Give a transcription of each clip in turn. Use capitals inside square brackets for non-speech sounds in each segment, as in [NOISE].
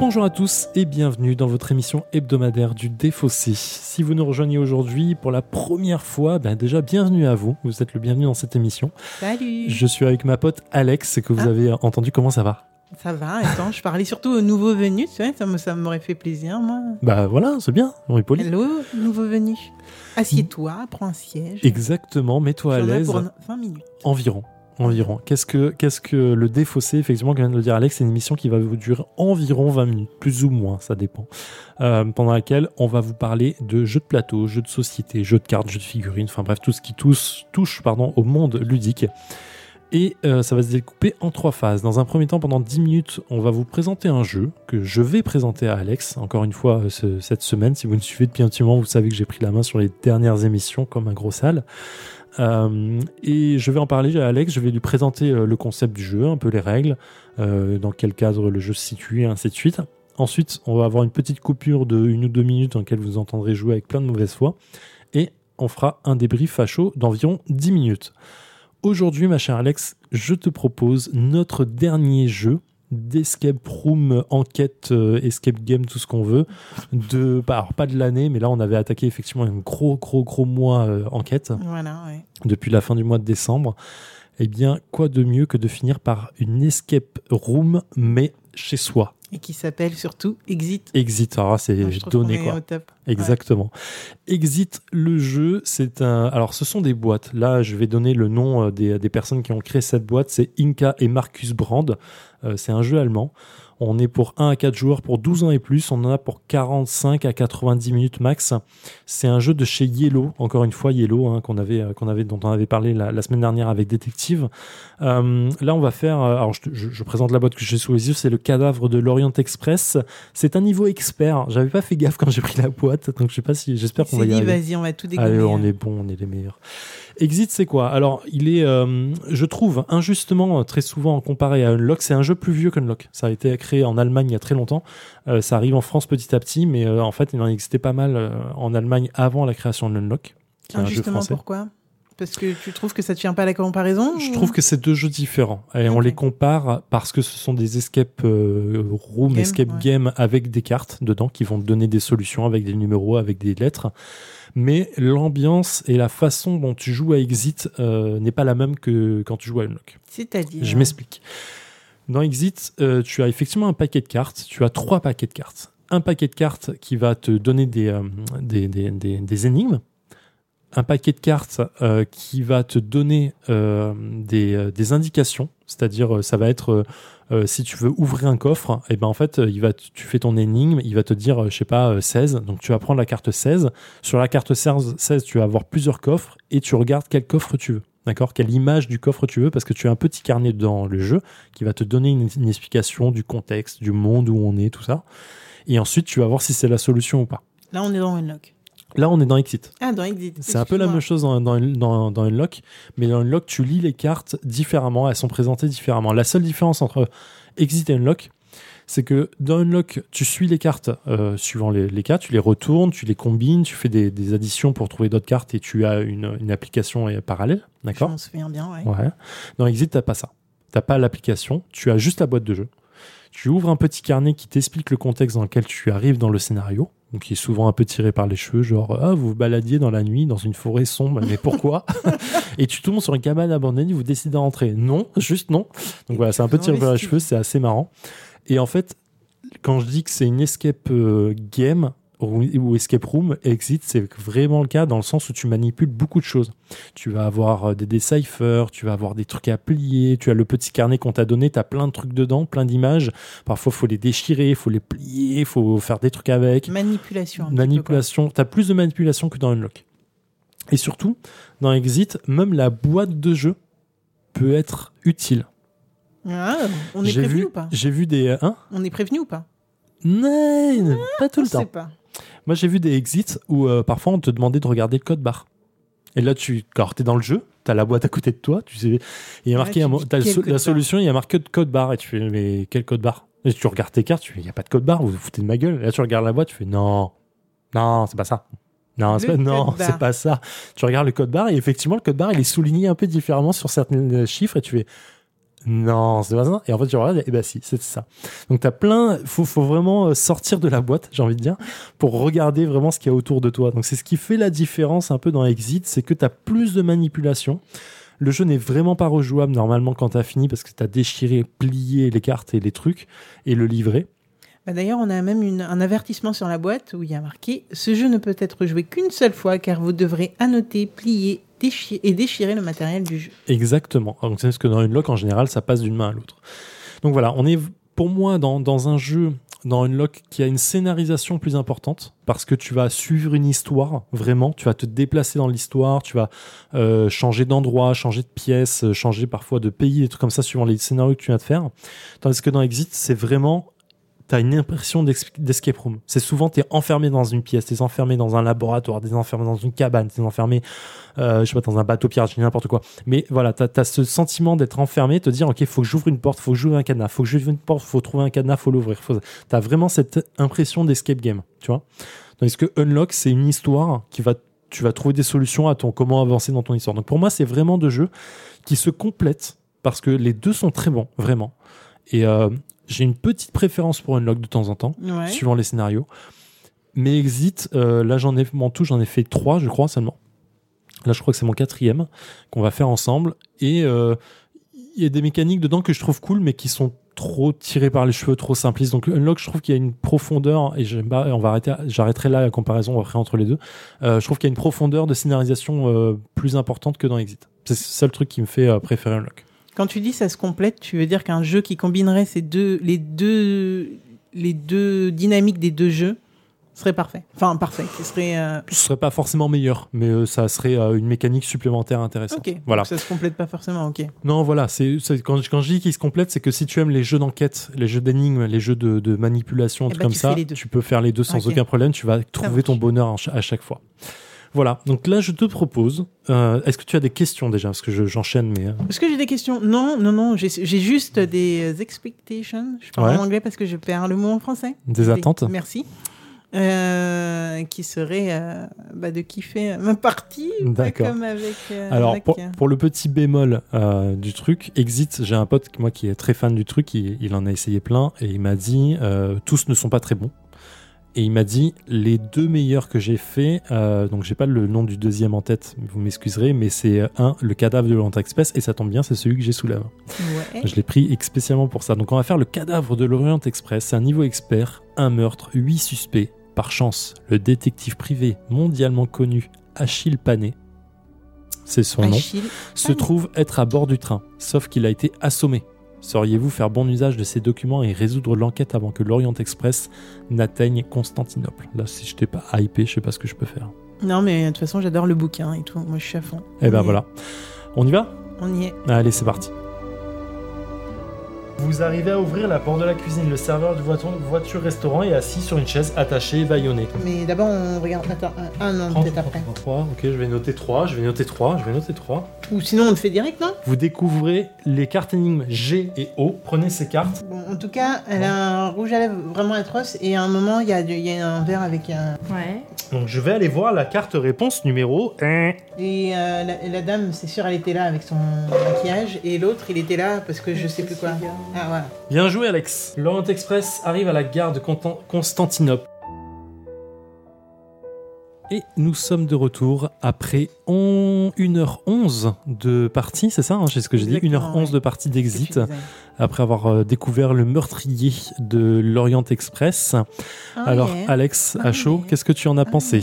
Bonjour à tous et bienvenue dans votre émission hebdomadaire du Défaussé. Si vous nous rejoignez aujourd'hui pour la première fois, ben déjà bienvenue à vous. Vous êtes le bienvenu dans cette émission. Salut. Je suis avec ma pote Alex que vous Ah. avez entendu. Comment ça va? Ça va, attends, je parlais surtout aux nouveaux venus, tu vois, ça me- ça m'aurait fait plaisir, moi. Bah voilà, c'est bien. On est poli. Hello, nouveau venu. Assieds-toi, prends un siège. Exactement. Mets-toi à l'aise. pour 20 minutes. Environ. Environ. Qu'est-ce que, qu'est-ce que le défaussé Effectivement, comme vient de le dire Alex, c'est une émission qui va vous durer environ 20 minutes, plus ou moins, ça dépend. Euh, pendant laquelle on va vous parler de jeux de plateau, jeux de société, jeux de cartes, jeux de figurines, enfin bref, tout ce qui touche, pardon, au monde ludique. Et euh, ça va se découper en trois phases. Dans un premier temps, pendant 10 minutes, on va vous présenter un jeu que je vais présenter à Alex. Encore une fois, euh, ce- cette semaine, si vous me suivez depuis un petit moment, vous savez que j'ai pris la main sur les dernières émissions comme un gros sale. Euh, et je vais en parler à Alex, je vais lui présenter euh, le concept du jeu, un peu les règles, euh, dans quel cadre le jeu se situe, et ainsi de suite. Ensuite, on va avoir une petite coupure de une ou deux minutes dans laquelle vous entendrez jouer avec plein de mauvaise foi. Et on fera un débrief facho d'environ 10 minutes. Aujourd'hui, ma chère Alex, je te propose notre dernier jeu d'escape room, enquête, euh, escape game, tout ce qu'on veut. De, bah, alors pas de l'année, mais là on avait attaqué effectivement un gros, gros, gros mois euh, enquête Voilà, ouais. depuis la fin du mois de décembre, eh bien, quoi de mieux que de finir par une escape room, mais chez soi? Et qui s'appelle surtout Exit. Exit, alors là, c'est donné qu'on est quoi. au top. Exactement. Exit, le jeu, c'est un. Alors, ce sont des boîtes. Là, je vais donner le nom euh, des, des personnes qui ont créé cette boîte. C'est Inka et Marcus Brand. Euh, c'est un jeu allemand. On est pour 1 à 4 joueurs pour 12 ans et plus. On en a pour 45 à 90 minutes max. C'est un jeu de chez Yellow. Encore une fois, Yellow, hein, qu'on avait, euh, qu'on avait, dont on avait parlé la, la semaine dernière avec Détective. Euh, là, on va faire. euh, alors, je, te- je- je présente la boîte que j'ai sous les yeux. C'est le cadavre de l'Orient Express. C'est un niveau expert. J'avais pas fait gaffe quand j'ai pris la boîte, donc je sais pas si. J'espère qu'on va y dit, arriver. vas-y, on va tout découvrir. Allez, on est bon, on est les meilleurs. Exit, c'est quoi? Alors, il est, euh, je trouve, injustement, euh, très souvent comparé à Unlock. C'est un jeu plus vieux qu'Unlock. Ça a été créé en Allemagne il y a très longtemps. Euh, ça arrive en France petit à petit, mais euh, en fait, il en existait pas mal en Allemagne avant la création de Unlock, qui est un jeu français. pourquoi? Parce que tu trouves que ça te tient pas à la comparaison Je ou- trouve que c'est deux jeux différents. Et on les compare parce que ce sont des escape euh, room, Game, escape ouais. game avec des cartes dedans qui vont te donner des solutions avec des numéros, avec des lettres. Mais l'ambiance et la façon dont tu joues à Exit euh, n'est pas la même que quand tu joues à Unlock. C'est-à-dire. Je m'explique. Dans Exit, euh, tu as effectivement un paquet de cartes. Tu as trois paquets de cartes. Un paquet de cartes qui va te donner des, euh, des, des, des- des énigmes. Un paquet de cartes euh, qui va te donner euh, des, euh, des indications. C'est-à-dire, ça va être, si tu veux ouvrir un coffre, et ben en fait, tu fais ton énigme, il va te dire, je sais pas, euh, 16. Donc tu vas prendre la carte 16. Sur la carte 16, 16, tu vas avoir plusieurs coffres et tu regardes quel coffre tu veux. D'accord? Quelle image du coffre tu veux Parce que tu as un petit carnet dans le jeu qui va te donner une, une explication du contexte, du monde où on est, tout ça. Et ensuite, tu vas voir si c'est la solution ou pas. Là, on est dans Unlock. Là, on est dans Exit. Ah, dans Exit. C'est un peu la même chose dans, dans, dans, dans Unlock, mais dans Unlock, tu lis les cartes différemment, elles sont présentées différemment. La seule différence entre Exit et Unlock, c'est que dans Unlock, tu suis les cartes euh, suivant les, les cas, tu les retournes, tu les combines, tu fais des, des additions pour trouver d'autres cartes et tu as une, une application euh, parallèle, Je d'accord m'en souviens bien, ouais. Ouais. Dans Exit, t'as pas ça. T'as pas l'application, tu as juste la boîte de jeu. Tu ouvres un petit carnet qui t'explique le contexte dans lequel tu arrives dans le scénario, donc qui est souvent un peu tiré par les cheveux, genre ah vous vous baladiez dans la nuit dans une forêt sombre, mais pourquoi? [LAUGHS] Et tu tombes sur une cabane abandonnée, vous décidez d'entrer. Non, juste non. Donc voilà, c'est un peu tiré par les cheveux, c'est assez marrant. Et en fait, quand je dis que c'est une escape euh, game ou, escape room, exit, c'est vraiment le cas dans le sens où tu manipules beaucoup de choses. Tu vas avoir euh, des déciphers, tu vas avoir des trucs à plier, tu as le petit carnet qu'on t'a donné, tu as plein de trucs dedans, plein d'images. Parfois, faut les déchirer, faut les plier, faut faire des trucs avec. Manipulation. Manipulation, tu as plus de manipulation que dans Unlock. Et surtout, dans Exit, même la boîte de jeu peut être utile. Ah, on est prévenu vu, ou pas? J'ai vu des... Hein? On est prévenu ou pas? Non, pas tout le temps. pas. Moi, j'ai vu des exits où euh, parfois on te demandait de regarder le code barre. Et là, tu, quand t'es dans le jeu, t'as la boîte à côté de toi, tu sais, il y a Ouais, marqué, tu un mot- dis t'as so- la solution, il y a marqué de code barre, et tu fais, mais quel code barre? Et tu regardes tes cartes, tu fais, il n'y a pas de code barre, vous vous foutez de ma gueule. Et là, tu regardes la boîte, tu fais, non, non, c'est pas ça. Non, c'est pas, non, c'est pas ça. Tu regardes le code barre, et effectivement, le code barre, il est souligné un peu différemment sur certains chiffres, et tu fais, non, c'est pas ça. Et en fait, tu regardes, et bah si, c'est ça. Donc t'as plein, faut, faut vraiment euh, sortir de la boîte, j'ai envie de dire, pour regarder vraiment ce qu'il y a autour de toi. Donc c'est ce qui fait la différence un peu dans Exit, c'est que t'as plus de manipulation. Le jeu n'est vraiment pas rejouable normalement quand t'as fini parce que t'as déchiré, plié les cartes et les trucs et le livret. Bah, D'ailleurs, on a même un avertissement sur la boîte où il y a marqué Ce jeu ne peut être joué qu'une seule fois car vous devrez annoter, plier et déchirer le matériel du jeu. Exactement. Donc c'est parce que dans une lock en général, ça passe d'une main à l'autre. Donc voilà, on est pour moi dans, dans un jeu, dans une lock qui a une scénarisation plus importante parce que tu vas suivre une histoire vraiment, tu vas te déplacer dans l'histoire, tu vas euh, changer d'endroit, changer de pièce, changer parfois de pays, des trucs comme ça suivant les scénarios que tu viens de faire. Tandis que dans Exit, c'est vraiment T'as une impression d'escape room. C'est souvent t'es enfermé dans une pièce, t'es enfermé dans un laboratoire, t'es enfermé dans une cabane, t'es enfermé, euh, je sais pas, dans un bateau pirate, n'importe quoi. Mais voilà, t'as as ce sentiment d'être enfermé, te dire, ok, faut que j'ouvre une porte, faut que j'ouvre un cadenas, faut que j'ouvre une porte, faut trouver un cadenas, faut l'ouvrir. Faut... T'as vraiment cette impression d'escape game, tu vois. Tandis que Unlock, c'est une histoire qui va, tu vas trouver des solutions à ton comment avancer dans ton histoire. Donc pour moi, c'est vraiment deux jeux qui se complètent parce que les deux sont très bons, vraiment. Et euh, j'ai une petite préférence pour Unlock de temps en temps Ouais. suivant les scénarios. Mais Exit, euh, là j'en ai en tout j'en ai fait trois, je crois seulement. Là je crois que c'est mon quatrième qu'on va faire ensemble. Et euh, il y a des mécaniques dedans que je trouve cool, mais qui sont trop tirées par les cheveux, trop simplistes. Donc Unlock, je trouve qu'il y a une profondeur, et j'aime pas- on va arrêter, j'arrêterai là la comparaison après entre les deux. Euh, je trouve qu'il y a une profondeur de scénarisation plus importante que dans Exit. C'est le seul truc qui me fait préférer Unlock. Quand tu dis ça se complète, tu veux dire qu'un jeu qui combinerait ces deux, les deux, les deux dynamiques des deux jeux serait parfait. Enfin, parfait. Qui serait. euh, Ce serait pas forcément meilleur, mais euh, ça serait euh, une mécanique supplémentaire intéressante. Ok. Voilà. Donc Ça se complète pas forcément. Ok. Non, voilà, c'est quand, je- quand je dis qu'ils se complètent, c'est que si tu aimes les jeux d'enquête, les jeux d'énigmes, les jeux de, de manipulation, Eh trucs ben, comme tu ça, tu peux faire les deux sans aucun problème. Tu vas trouver marche. ton bonheur à chaque fois. Voilà. Donc là, je te propose. euh, Est-ce que tu as des questions déjà? Parce que je- j'enchaîne, mais euh, Est-ce que j'ai des questions? Non, non, non. J'ai j'ai juste des euh, expectations. Je parle Ouais. en anglais parce que je perds le mot en français. des attentes. Merci. Euh, qui serait euh, bah, de kiffer ma partie. D'accord. Comme avec. euh, Alors avec, pour, pour le petit bémol du truc, Exit, j'ai un pote moi qui est très fan du truc, il, il en a essayé plein et il m'a dit tous ne sont pas très bons. Et il m'a dit les deux meilleurs que j'ai fait, euh, donc j'ai pas le nom du deuxième en tête, vous m'excuserez, mais c'est euh, un le cadavre de l'Orient Express et ça tombe bien, c'est celui que j'ai sous la main. ouais. Je l'ai pris spécialement pour ça. Donc on va faire le cadavre de l'Orient Express, c'est un niveau expert, un meurtre, huit suspects. Par chance, le détective privé mondialement connu Achille Panet, c'est son nom se trouve être à bord du train, sauf qu'il a été assommé. Sauriez-vous faire bon usage de ces documents et résoudre l'enquête avant que l'Orient Express n'atteigne Constantinople? Là, si je t'ai pas hypé, je sais pas ce que je peux faire. Non, mais de toute façon, j'adore le bouquin et tout. Moi, je suis à fond. Eh ben voilà. On y va? On y est. Allez, c'est parti. Vous arrivez à ouvrir la porte de la cuisine. Le serveur du voiture-restaurant est assis sur une chaise attachée et bâillonnée. Mais d'abord, on regarde. Attends, un, un non, 30, peut-être après. 3, ok, je vais noter 3, je vais noter 3, je vais noter 3. Ou sinon, on le fait direct, non? Vous découvrez les cartes énigmes G et O. Prenez ces cartes. Bon, en tout cas, elle a un rouge à lèvres vraiment atroce et à un moment, il y, a y un verre avec un. Ouais. Donc je vais aller voir la carte réponse numéro 1. Et euh, la, la dame, c'est sûr, elle était là avec son maquillage et l'autre, il était là parce que je sais plus quoi. Ah, voilà. Bien joué Alex. L'Orient Express arrive à la gare de Constantinople. Et nous sommes de retour après on- 1h11 de partie, c'est ça hein, C'est ce que j'ai dit? Exactement, 1h11 ouais. de partie d'exit, après avoir euh, découvert le meurtrier de l'Orient Express. Ah, Alors yeah. Alex, Ah à chaud, yeah. qu'est-ce que tu en as Ah pensé?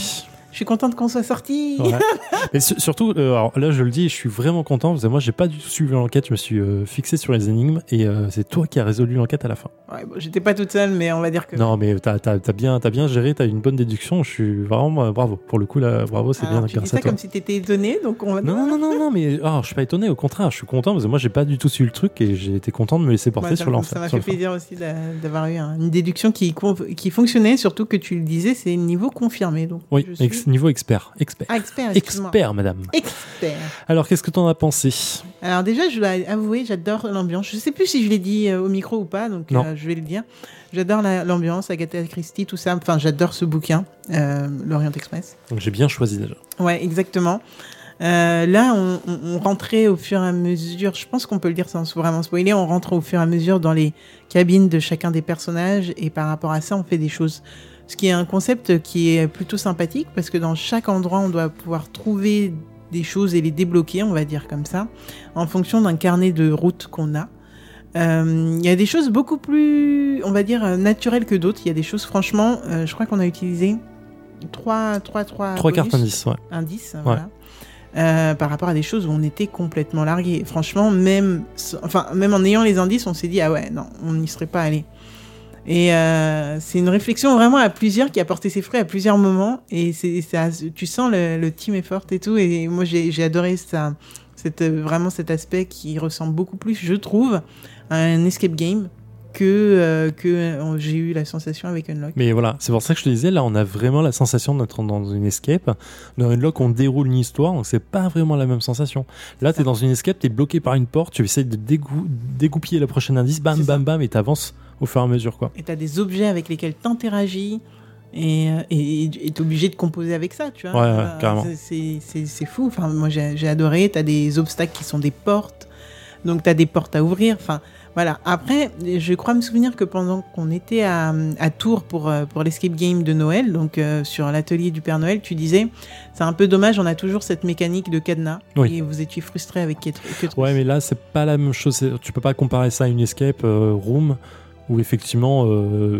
Je suis contente qu'on soit sorti. Ouais. [LAUGHS] Mais su- surtout, euh, alors là je le dis, je suis vraiment content parce que moi j'ai pas du tout suivi l'enquête, je me suis euh, fixé sur les énigmes et euh, c'est toi qui as résolu l'enquête à la fin. Ouais, bon, J'étais pas toute seule, mais on va dire que. Non mais t'as as, bien, as bien géré, t'as une bonne déduction, je suis vraiment euh, bravo. Pour le coup là, bravo, c'est Alors, bien tu dis ça comme si t'étais étonné, donc on va. Non, non, non, non, non, mais ah, je suis pas étonné, au contraire, je suis content parce que moi j'ai pas du tout suivi le truc et j'ai été content de me laisser porter Ouais, sur l'enfer. Ça m'a fait plaisir aussi d'a- d'avoir eu un- une déduction qui, qui fonctionnait, surtout que tu le disais, c'est niveau confirmé. Donc Oui, je suis- ex- niveau expert, expert. Ah, expert, madame. Expert. Alors, qu'est-ce que t'en as pensé? Alors déjà, je dois avouer, j'adore l'ambiance. Je sais plus si je l'ai dit euh, au micro ou pas, donc euh, je vais le dire. J'adore la- l'ambiance, Agatha Christie, tout ça. Enfin, j'adore ce bouquin, euh, L'Orient Express. Donc, j'ai bien choisi déjà. Ouais, exactement. Euh, là, on, on- on rentrait au fur et à mesure, je pense qu'on peut le dire sans vraiment spoiler, on rentre au fur et à mesure dans les cabines de chacun des personnages et par rapport à ça, on fait des choses. Ce qui est un concept qui est plutôt sympathique parce que dans chaque endroit, on doit pouvoir trouver des choses et les débloquer, on va dire comme ça, en fonction d'un carnet de route qu'on a. Euh, Il y a des choses beaucoup plus, on va dire, naturelles que d'autres. Il y a des choses, franchement, euh, je crois qu'on a utilisé trois, trois, trois, Trois bonus cartes indices, ouais. indice, voilà. Euh, par rapport à des choses où on était complètement largué. Franchement, même, enfin, même en ayant les indices, on s'est dit ah ouais, non, on n'y serait pas allé. Et euh, c'est une réflexion vraiment à plusieurs qui a porté ses fruits à plusieurs moments. Et c'est, ça, tu sens le, le team effort et tout. Et moi, j'ai, adoré ça, cette, vraiment cet aspect qui ressemble beaucoup plus, je trouve, à un escape game que, euh, que euh, j'ai eu la sensation avec Unlock. Mais voilà, c'est pour ça que je te disais, là, on a vraiment la sensation d'être dans une escape. Dans Unlock, on déroule une histoire, donc c'est pas vraiment la même sensation. Là, t'es dans une escape, t'es bloqué par une porte, tu essaies de dégou- dégoupiller le prochain indice, bam, bam, bam, et t'avances au fur et à mesure, quoi. et tu as des objets avec lesquels tu interagis et euh, et tu es obligé de composer avec ça, tu vois. Ouais, ouais, carrément. c'est- fou. Enfin, moi, j'ai adoré. Tu as des obstacles qui sont des portes. Donc, tu as des portes à ouvrir. Enfin, voilà. Après, je crois me souvenir que pendant qu'on était à, à Tours pour, euh, pour l'escape game de Noël, donc euh, sur l'atelier du Père Noël, tu disais c'est un peu dommage, on a toujours cette mécanique de cadenas. Oui. Et vous étiez frustré avec Ket- Ketrus. Ouais, mais là, c'est pas la même chose. Tu peux pas comparer ça à une escape euh, room où effectivement euh,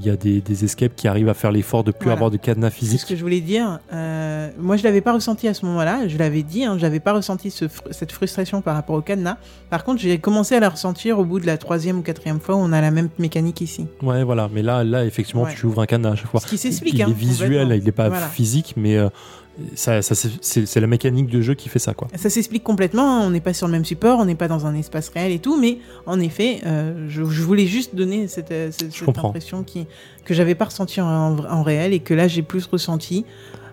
il y a des, des escapes qui arrivent à faire l'effort de plus Voilà. avoir de cadenas C'est physique. ce que je voulais dire. Euh, moi, je l'avais pas ressenti à ce moment-là. Je l'avais dit, hein, j'avais pas ressenti ce fr- cette frustration par rapport au cadenas. Par contre, j'ai commencé à la ressentir au bout de la troisième ou quatrième fois où on a la même mécanique ici. Ouais, voilà. Mais là, là, effectivement, Ouais. tu ouvres un cadenas à chaque fois. Ce qui s'explique. Il hein, est visuel, il n'est pas Voilà. physique, mais euh, ça, ça, c'est- la mécanique de jeu qui fait ça, quoi. Ça s'explique complètement. hein. On n'est pas sur le même support, on n'est pas dans un espace réel et tout. Mais en effet, euh, je, je voulais juste donner cette, euh, cette, cette comprends. impression qui, que j'avais pas ressenti en, en réel et que là j'ai plus ressenti.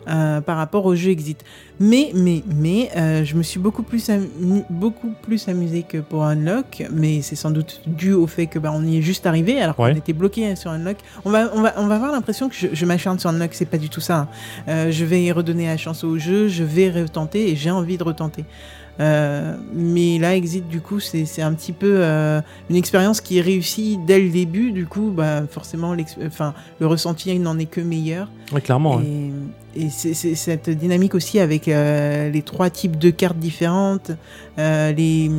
Euh, par rapport au jeu Exit. Mais, mais, mais, euh, je me suis beaucoup plus, beaucoup plus amusé que pour Unlock, mais c'est sans doute dû au fait que bah, on y est juste arrivé alors Ouais. qu'on était bloqué sur Unlock. On va, on va, on va avoir l'impression que je, je m'acharne sur Unlock, c'est pas du tout ça. hein. Euh, je vais y redonner la chance au jeu, je vais retenter et j'ai envie de retenter. Euh, mais là, Exit, du coup, c'est un petit peu euh, une expérience qui est réussie dès le début. Du coup, bah, forcément, enfin, le ressenti n'en est que meilleur. Ouais, clairement. Et c'est c'est cette dynamique aussi avec euh, les trois types de cartes différentes. euh, les,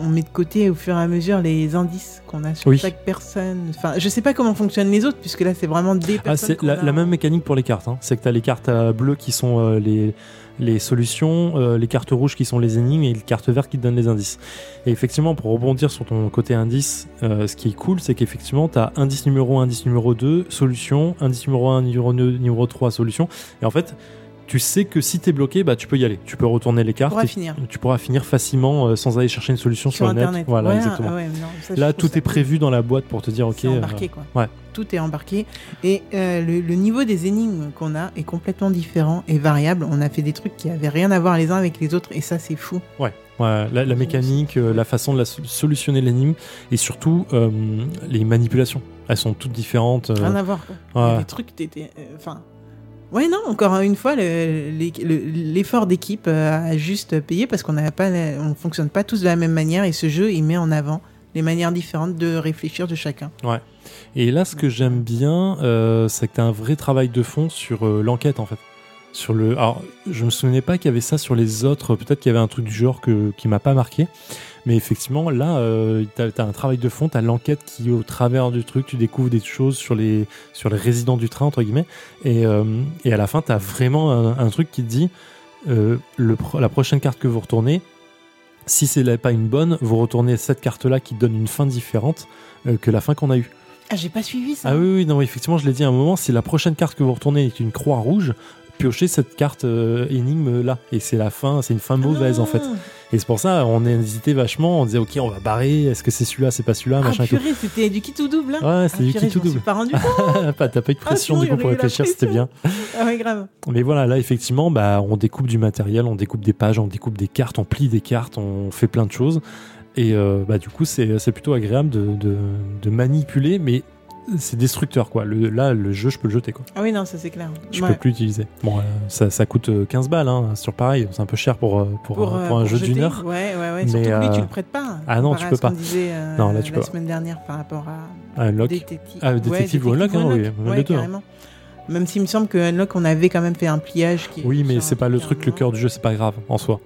on met de côté au fur et à mesure les indices qu'on a sur Oui. chaque personne. Enfin, je sais pas comment fonctionnent les autres, puisque là, c'est vraiment des Ah, personnes. c'est qu'on la, a la en- même mécanique pour les cartes. hein. C'est que tu as les cartes euh, bleues qui sont euh, les, les solutions, euh, les cartes rouges qui sont les énigmes et les cartes vertes qui te donnent les indices. Et effectivement, pour rebondir sur ton côté indice, euh, ce qui est cool, c'est qu'effectivement, tu as indice numéro 1, indice numéro 2, solution, indice numéro 1, numéro 2, numéro 3, solution. Et en fait, tu sais que si tu es bloqué, bah, tu peux y aller. Tu peux retourner les cartes pourra et finir. tu pourras finir facilement euh, sans aller chercher une solution sur, sur le net. Internet. Voilà, Ouais, exactement. ah ouais, non, ça, je Là, tout est prévu dans la boîte pour te dire, ok. C'est embarqué, euh, quoi. ouais. Tout est embarqué. Et euh, le, le niveau des énigmes qu'on a est complètement différent et variable. On a fait des trucs qui avaient rien à voir les uns avec les autres et ça, c'est fou. Ouais, la, la mécanique, euh, la façon de la solutionner l'énigme et surtout euh, les manipulations. Elles sont toutes différentes. euh, Rien à voir. Quoi. Ouais. des trucs, euh, Enfin. Ouais, non, encore une fois, l'effort d'équipe euh, a juste payé parce qu'on on fonctionne pas tous de la même manière et ce jeu, il met en avant les manières différentes de réfléchir de chacun. Et là, ce que j'aime bien, euh, c'est que tu as un vrai travail de fond sur euh, l'enquête en fait. Sur le... Alors, je me souvenais pas qu'il y avait ça sur les autres. Peut-être qu'il y avait un truc du genre que, qui m'a pas marqué. Mais effectivement, là, euh, tu as, un travail de fond, tu as l'enquête qui, au travers du truc, tu découvres des choses sur les, sur les résidents du train, entre guillemets. Et, euh, et à la fin, tu as vraiment un, un truc qui te dit euh, le, la prochaine carte que vous retournez, si c'est pas une bonne, vous retournez cette carte-là qui donne une fin différente euh, que la fin qu'on a eue. Ah, j'ai pas suivi ça. Ah oui, oui, non, effectivement, je l'ai dit à un moment, si la prochaine carte que vous retournez est une croix rouge, piochez cette carte énigme là. Et c'est la fin, c'est une fin mauvaise en fait. Ah. Et c'est pour ça, on a hésité vachement, on disait, ok, on va barrer, est-ce que c'est celui-là, c'est pas celui-là, Ah, machin. purée, c'était du kit tout double. Hein Ouais, Ah, c'était du purée, kit tout je m'en suis double. pas rendu compte. [LAUGHS] T'as pas eu de pression sinon, du coup pour réfléchir, c'était bien. [LAUGHS] ah ouais, grave. Mais voilà, là effectivement, bah, on découpe du matériel, on découpe des pages, on découpe des cartes, on plie des cartes, on fait plein de choses. Et euh, bah, du coup, c'est c'est plutôt agréable de, de- de manipuler, mais c'est destructeur quoi. Le, là, le jeu, je peux le jeter quoi. Ah oui, non, ça c'est clair. Je Ouais. peux plus l'utiliser. Bon, euh, ça, ça coûte euh, 15 balles, hein, sur pareil. C'est un peu cher pour, euh, pour, Pour, euh, euh, pour un jeu d'une heure. Ouais, ouais, ouais. Mais, Surtout que lui, tu euh, le prêtes pas. ah non, tu à peux pas. disait euh, Non, là, tu la peux pas. semaine dernière par rapport à Ah, Unlock. Détective. Ah, Détective ou Unlock, hein, oui, ouais, les deux, hein. carrément. Même s'il me semble que Unlock, on avait quand même fait un pliage. Qui Oui, mais c'est pas le truc, le cœur du jeu, c'est pas grave en soi.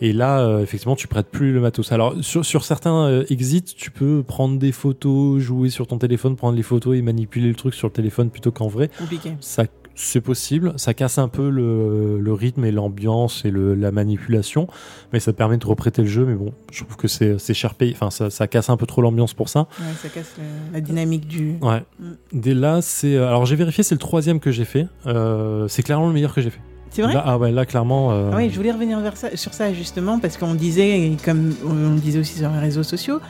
Et là, euh, effectivement, tu prêtes plus le matos. Alors, sur, sur certains euh, exits, tu peux prendre des photos, jouer sur ton téléphone, prendre les photos et manipuler le truc sur le téléphone plutôt qu'en vrai. Compliqué. Ça, c'est possible. Ça casse un peu le, le rythme et l'ambiance et le, la manipulation, mais ça permet de reprêter le jeu. Mais bon, je trouve que c'est cher payé. Enfin, ça, ça casse un peu trop l'ambiance pour ça. Ouais, ça casse le- la dynamique du. Ouais. Mm. Dès là, c'est. euh, Alors, j'ai vérifié, c'est le troisième que j'ai fait. Euh, c'est clairement le meilleur que j'ai fait. C'est vrai Là, ah ouais, là, clairement. euh, Ah oui, je voulais revenir vers ça, sur ça justement parce qu'on disait, et comme on le disait aussi sur les réseaux sociaux,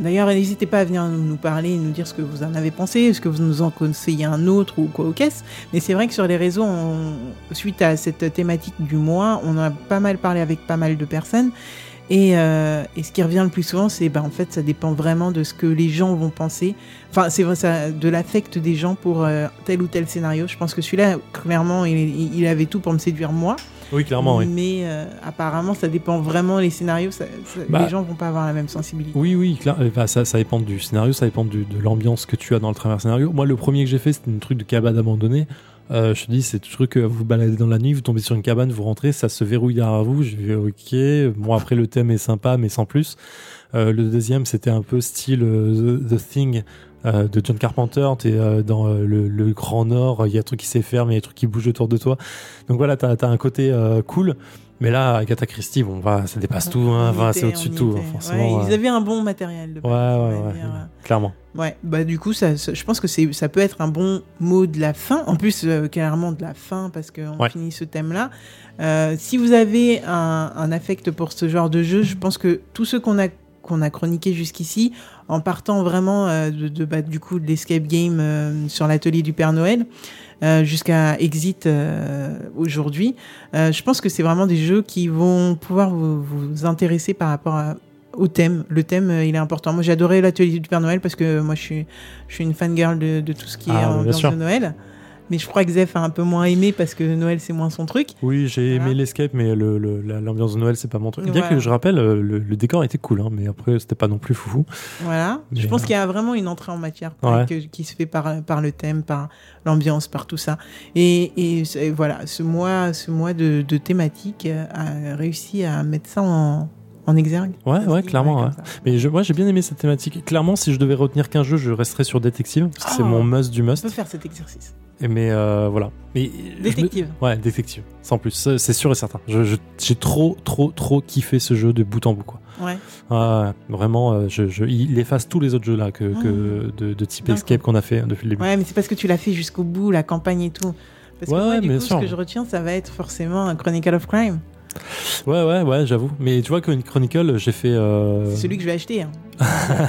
d'ailleurs n'hésitez pas à venir nous parler, nous dire ce que vous en avez pensé, est-ce que vous nous en conseillez un autre ou quoi au caisse. Mais c'est vrai que sur les réseaux, on- suite à cette thématique du mois, on a pas mal parlé avec pas mal de personnes. Et, euh, et ce qui revient le plus souvent, c'est ben, en fait, ça dépend vraiment de ce que les gens vont penser. Enfin, c'est vrai, ça, de l'affect des gens pour euh, tel ou tel scénario. Je pense que celui-là, clairement, il, il avait tout pour me séduire moi. Oui, clairement, oui. Mais euh, apparemment, ça dépend vraiment les scénarios. ça- ça- Bah. les gens vont pas avoir la même sensibilité. Oui, oui, clair. Enfin, ça, ça dépend du scénario, ça dépend du- de l'ambiance que tu as dans le travers scénario. Moi, le premier que j'ai fait, c'était un truc de cabane abandonnée. Euh, je te dis, c'est le truc, euh, vous vous baladez dans la nuit, vous tombez sur une cabane, vous rentrez, ça se verrouille derrière vous. Je vais, ok. Bon, après, le thème est sympa, mais sans plus. Euh, le deuxième, c'était un peu style euh, The, The Thing euh, de John Carpenter. T'es euh, dans euh, le, le Grand Nord, il y a des trucs qui s'efferment, il y a des trucs qui bougent autour de toi. Donc voilà, t'as as un côté cool. Mais là, Agatha Christie, bon, va, ça dépasse tout, hein, enfin, c'est au-dessus de tout, hein, forcément. Ouais, Ils avaient un bon matériel. De Ouais, ouais, ouais, clairement. Ouais, bah du coup, ça, ça- je pense que c'est, ça peut être un bon mot de la fin. En plus, euh, clairement de la fin, parce qu'on Ouais. finit ce thème-là. Euh, si vous avez un, un affect pour ce genre de jeu, je pense que tous ceux qu'on a qu'on a chroniqué jusqu'ici, en partant vraiment euh, de, de bah, du coup de l'escape game euh, sur l'atelier du Père Noël euh, jusqu'à Exit euh, aujourd'hui, euh, je pense que c'est vraiment des jeux qui vont pouvoir vous, vous intéresser par rapport à, au thème. Le thème, euh, il est important. Moi, j'ai adoré l'atelier du Père Noël parce que moi, je suis, je suis une fangirl de, de tout ce qui Ah, est ambiance de Noël. Mais je crois que Zef a un peu moins aimé parce que Noël, c'est moins son truc. Oui, j'ai Voilà. aimé l'escape, mais le- le- l'ambiance de Noël, c'est pas mon truc. Bien Voilà. que je rappelle, euh, le, le décor était cool, hein, mais après, c'était pas non plus foufou. Voilà. je pense euh, qu'il y a vraiment une entrée en matière Ouais. que- qui se fait par, par le thème, par l'ambiance, par tout ça. Et, et voilà, ce mois, ce mois de, de thématique euh, a réussi à mettre ça en, en exergue. Ouais, ouais, clairement, ouais. Mais je, moi, j'ai bien aimé cette thématique. Clairement, si je devais retenir qu'un jeu, je resterais sur Détective, parce que c'est Oh. mon must du On must. peut faire cet exercice. Et Mais euh, voilà. Mais me- Détective. Ouais, détective, sans plus, c'est sûr et certain. Je- je- J'ai trop, trop, trop kiffé ce jeu de bout en bout, quoi. Ouais. Ah, vraiment, euh, je, je- il efface tous les autres jeux là que, que de, de type D'accord. Escape qu'on a fait depuis le début. Ouais, mais c'est parce que tu l'as fait jusqu'au bout, la campagne et tout. Parce Ouais, que moi, du bien coup, sûr. ce que je retiens, ça va être forcément un Chronicle of Crime. Ouais, ouais, ouais, j'avoue. Mais tu vois, Chron- Chronicle, j'ai fait. euh, C'est celui que je vais acheter. hein. [LAUGHS]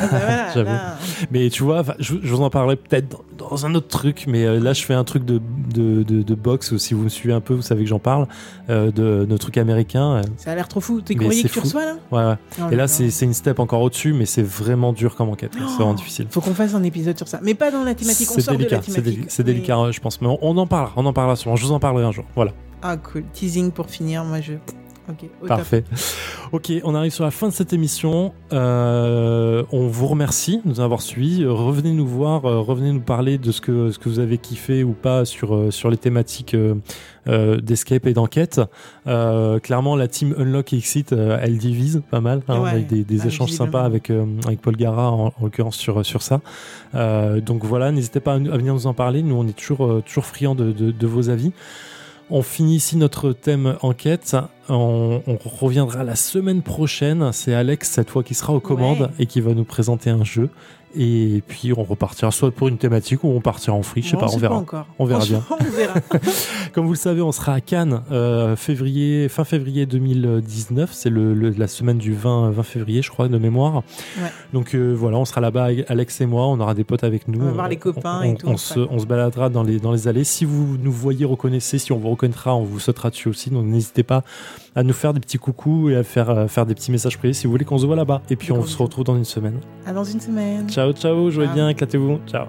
Voilà, là. Mais tu vois, je, je vous en parlerai peut-être dans, dans un autre truc, mais euh, là je fais un truc de, de, de, de boxe, si vous me suivez un peu, vous savez que j'en parle, euh, de, de trucs américains. Ça a l'air trop fou. T'es Mais c'est que tu reçois là? Ouais, ouais. Oh Et là c'est une step encore au-dessus, mais c'est vraiment dur comme enquête. C'est vraiment difficile. Faut qu'on fasse un épisode sur ça. Mais pas dans la thématique. On C'est sort délicat, de la thématique. c'est Mais- délicat, je pense. Mais on, on en parlera, on en parlera sûrement. Je vous en parlerai un jour. Voilà. Ah, cool. Teasing pour finir. Moi, je. Ok. au top. Parfait. Ok, on arrive sur la fin de cette émission. Euh, on vous remercie de nous avoir suivis. Revenez nous voir, euh, revenez nous parler de ce que, ce que vous avez kiffé ou pas sur, euh, sur les thématiques euh, d'escape et d'enquête. Euh, clairement, la team Unlock et Exit, elle divise pas mal, hein, Ouais, avec des, des bah, échanges sympas avec, avec Paul Gara en, en l'occurrence sur, sur ça. Euh, donc voilà, n'hésitez pas à, à venir nous en parler. Nous, on est toujours, toujours friands de, de, de vos avis. On finit ici notre thème enquête. On, on reviendra la semaine prochaine. C'est Alex cette fois qui sera aux commandes Ouais. et qui va nous présenter un jeu. Et puis on repartira soit pour une thématique ou on partira en free. Je sais pas, on verra. On verra bien. Franchement, on verra. [LAUGHS] Comme vous le savez, on sera à Cannes euh, février, fin février 2019. C'est le, le- la semaine du 20, 20 février, je crois, de mémoire. Ouais. Donc euh, voilà, on sera là-bas, Alex et moi. On aura des potes avec nous. On va voir les copains et on, tout, On, se, on se baladera dans les, dans les allées. Si vous nous voyez, reconnaissez, si on vous reconnaîtra, on vous sautera dessus aussi. Donc n'hésitez pas à nous faire des petits coucous et à faire, euh, faire des petits messages privés si vous voulez qu'on se voit là-bas. Et puis on se retrouve dans une semaine. À dans une semaine. Ciao, ciao, jouez bien, éclatez-vous. Ciao.